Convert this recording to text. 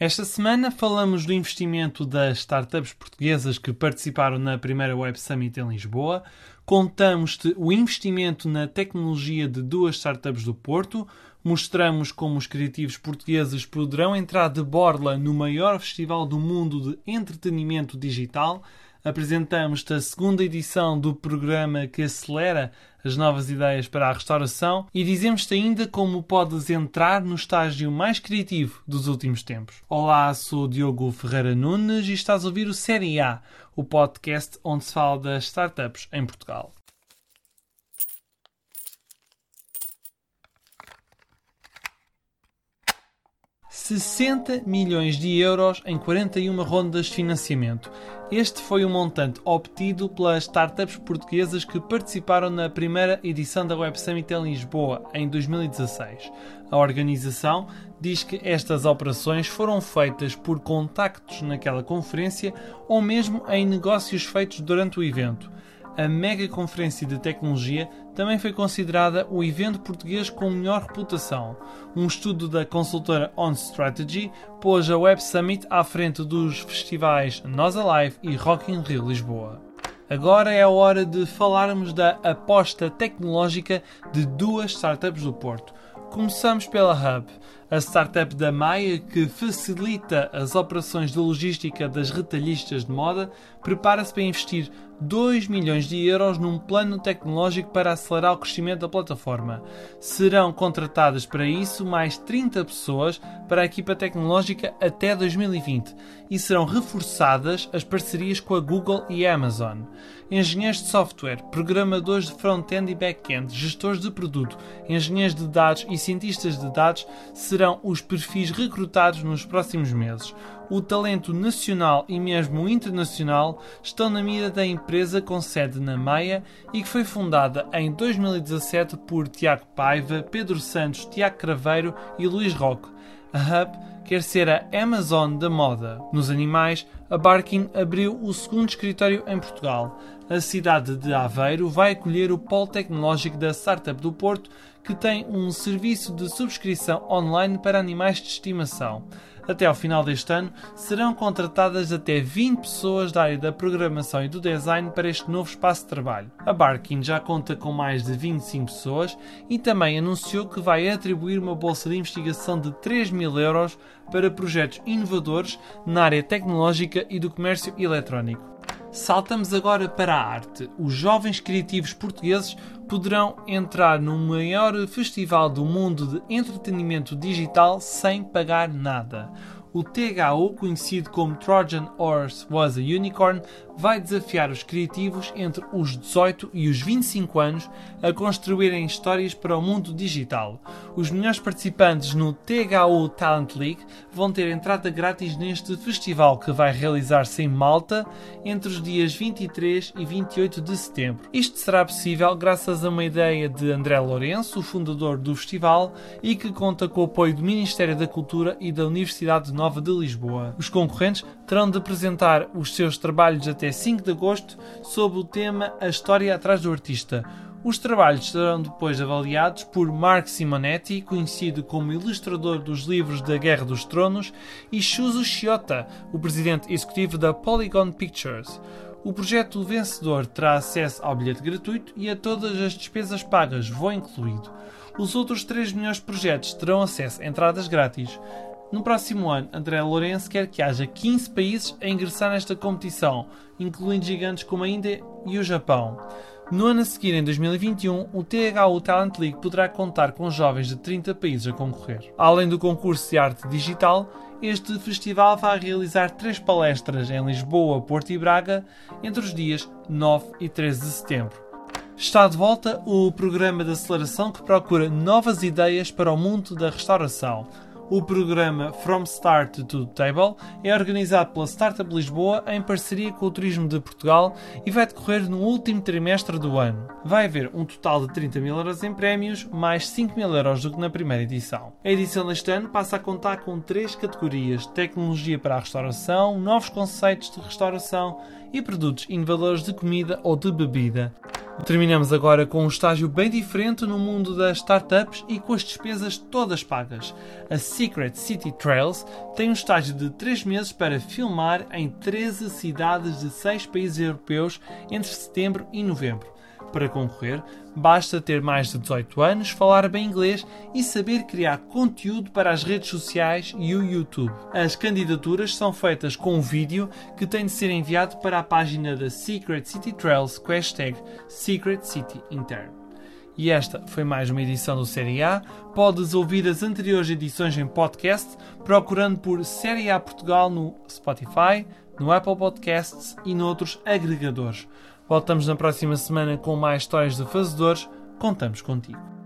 Esta semana falamos do investimento das startups portuguesas que participaram na primeira Web Summit em Lisboa. Contamos-te o investimento na tecnologia de duas startups do Porto. Mostramos como os criativos portugueses poderão entrar de borla no maior festival do mundo de entretenimento digital apresentamos-te a segunda edição do programa que acelera as novas ideias para a restauração e dizemos-te ainda como podes entrar no estágio mais criativo dos últimos tempos. Olá, sou Diogo Ferreira Nunes e estás a ouvir o Série A, o podcast onde se fala das startups em Portugal. 60 milhões de euros em 41 rondas de financiamento. Este foi o montante obtido pelas startups portuguesas que participaram na primeira edição da Web Summit em Lisboa, em 2016. A organização diz que estas operações foram feitas por contactos naquela conferência ou mesmo em negócios feitos durante o evento a mega conferência de tecnologia também foi considerada o evento português com melhor reputação. Um estudo da consultora On Strategy pôs a Web Summit à frente dos festivais Nós Alive e Rock in Rio Lisboa. Agora é a hora de falarmos da aposta tecnológica de duas startups do Porto. Começamos pela Hub, a startup da Maia que facilita as operações de logística das retalhistas de moda, prepara-se para investir 2 milhões de euros num plano tecnológico para acelerar o crescimento da plataforma. Serão contratadas para isso mais 30 pessoas para a equipa tecnológica até 2020 e serão reforçadas as parcerias com a Google e a Amazon. Engenheiros de software, programadores de front-end e back-end, gestores de produto, engenheiros de dados e cientistas de dados serão os perfis recrutados nos próximos meses o talento nacional e mesmo internacional estão na mira da empresa com sede na Maia e que foi fundada em 2017 por Tiago Paiva, Pedro Santos, Tiago Craveiro e Luís Roque. A Hub quer ser a Amazon da moda. Nos animais, a Barkin abriu o segundo escritório em Portugal. A cidade de Aveiro vai acolher o polo tecnológico da Startup do Porto, que tem um serviço de subscrição online para animais de estimação. Até ao final deste ano, serão contratadas até 20 pessoas da área da programação e do design para este novo espaço de trabalho. A Barkin já conta com mais de 25 pessoas e também anunciou que vai atribuir uma bolsa de investigação de 3 mil euros para projetos inovadores na área tecnológica e do comércio eletrónico. Saltamos agora para a arte. Os jovens criativos portugueses poderão entrar no maior festival do mundo de entretenimento digital sem pagar nada. O THO, conhecido como Trojan Horse Was a Unicorn, vai desafiar os criativos entre os 18 e os 25 anos a construírem histórias para o mundo digital. Os melhores participantes no THO Talent League vão ter entrada grátis neste festival que vai realizar-se em Malta entre os dias 23 e 28 de setembro. Isto será possível graças a uma ideia de André Lourenço, o fundador do festival, e que conta com o apoio do Ministério da Cultura e da Universidade Nova de Lisboa. Os concorrentes terão de apresentar os seus trabalhos até 5 de agosto sob o tema A História Atrás do Artista. Os trabalhos serão depois avaliados por Mark Simonetti, conhecido como ilustrador dos livros da Guerra dos Tronos, e Shuzo Shiota, o presidente executivo da Polygon Pictures. O projeto vencedor terá acesso ao bilhete gratuito e a todas as despesas pagas, voo incluído. Os outros três melhores projetos terão acesso a entradas grátis. No próximo ano, André Lourenço quer que haja 15 países a ingressar nesta competição, incluindo gigantes como a Índia e o Japão. No ano a seguir, em 2021, o THU Talent League poderá contar com jovens de 30 países a concorrer. Além do concurso de arte digital, este festival vai realizar três palestras em Lisboa, Porto e Braga entre os dias 9 e 13 de setembro. Está de volta o programa de aceleração que procura novas ideias para o mundo da restauração o programa From Start to Table é organizado pela Startup Lisboa em parceria com o Turismo de Portugal e vai decorrer no último trimestre do ano. Vai haver um total de 30 mil euros em prémios, mais 5 mil euros do que na primeira edição. A edição deste ano passa a contar com três categorias: tecnologia para a restauração, novos conceitos de restauração e produtos inovadores de comida ou de bebida. Terminamos agora com um estágio bem diferente no mundo das startups e com as despesas todas pagas. A Secret City Trails tem um estágio de 3 meses para filmar em 13 cidades de 6 países europeus entre setembro e novembro. Para concorrer, basta ter mais de 18 anos, falar bem inglês e saber criar conteúdo para as redes sociais e o YouTube. As candidaturas são feitas com um vídeo que tem de ser enviado para a página da Secret City Trails com hashtag Secret City Intern. E esta foi mais uma edição do Série A. Podes ouvir as anteriores edições em podcast procurando por Série A Portugal no Spotify, no Apple Podcasts e noutros agregadores. Voltamos na próxima semana com mais histórias de fazedores. Contamos contigo.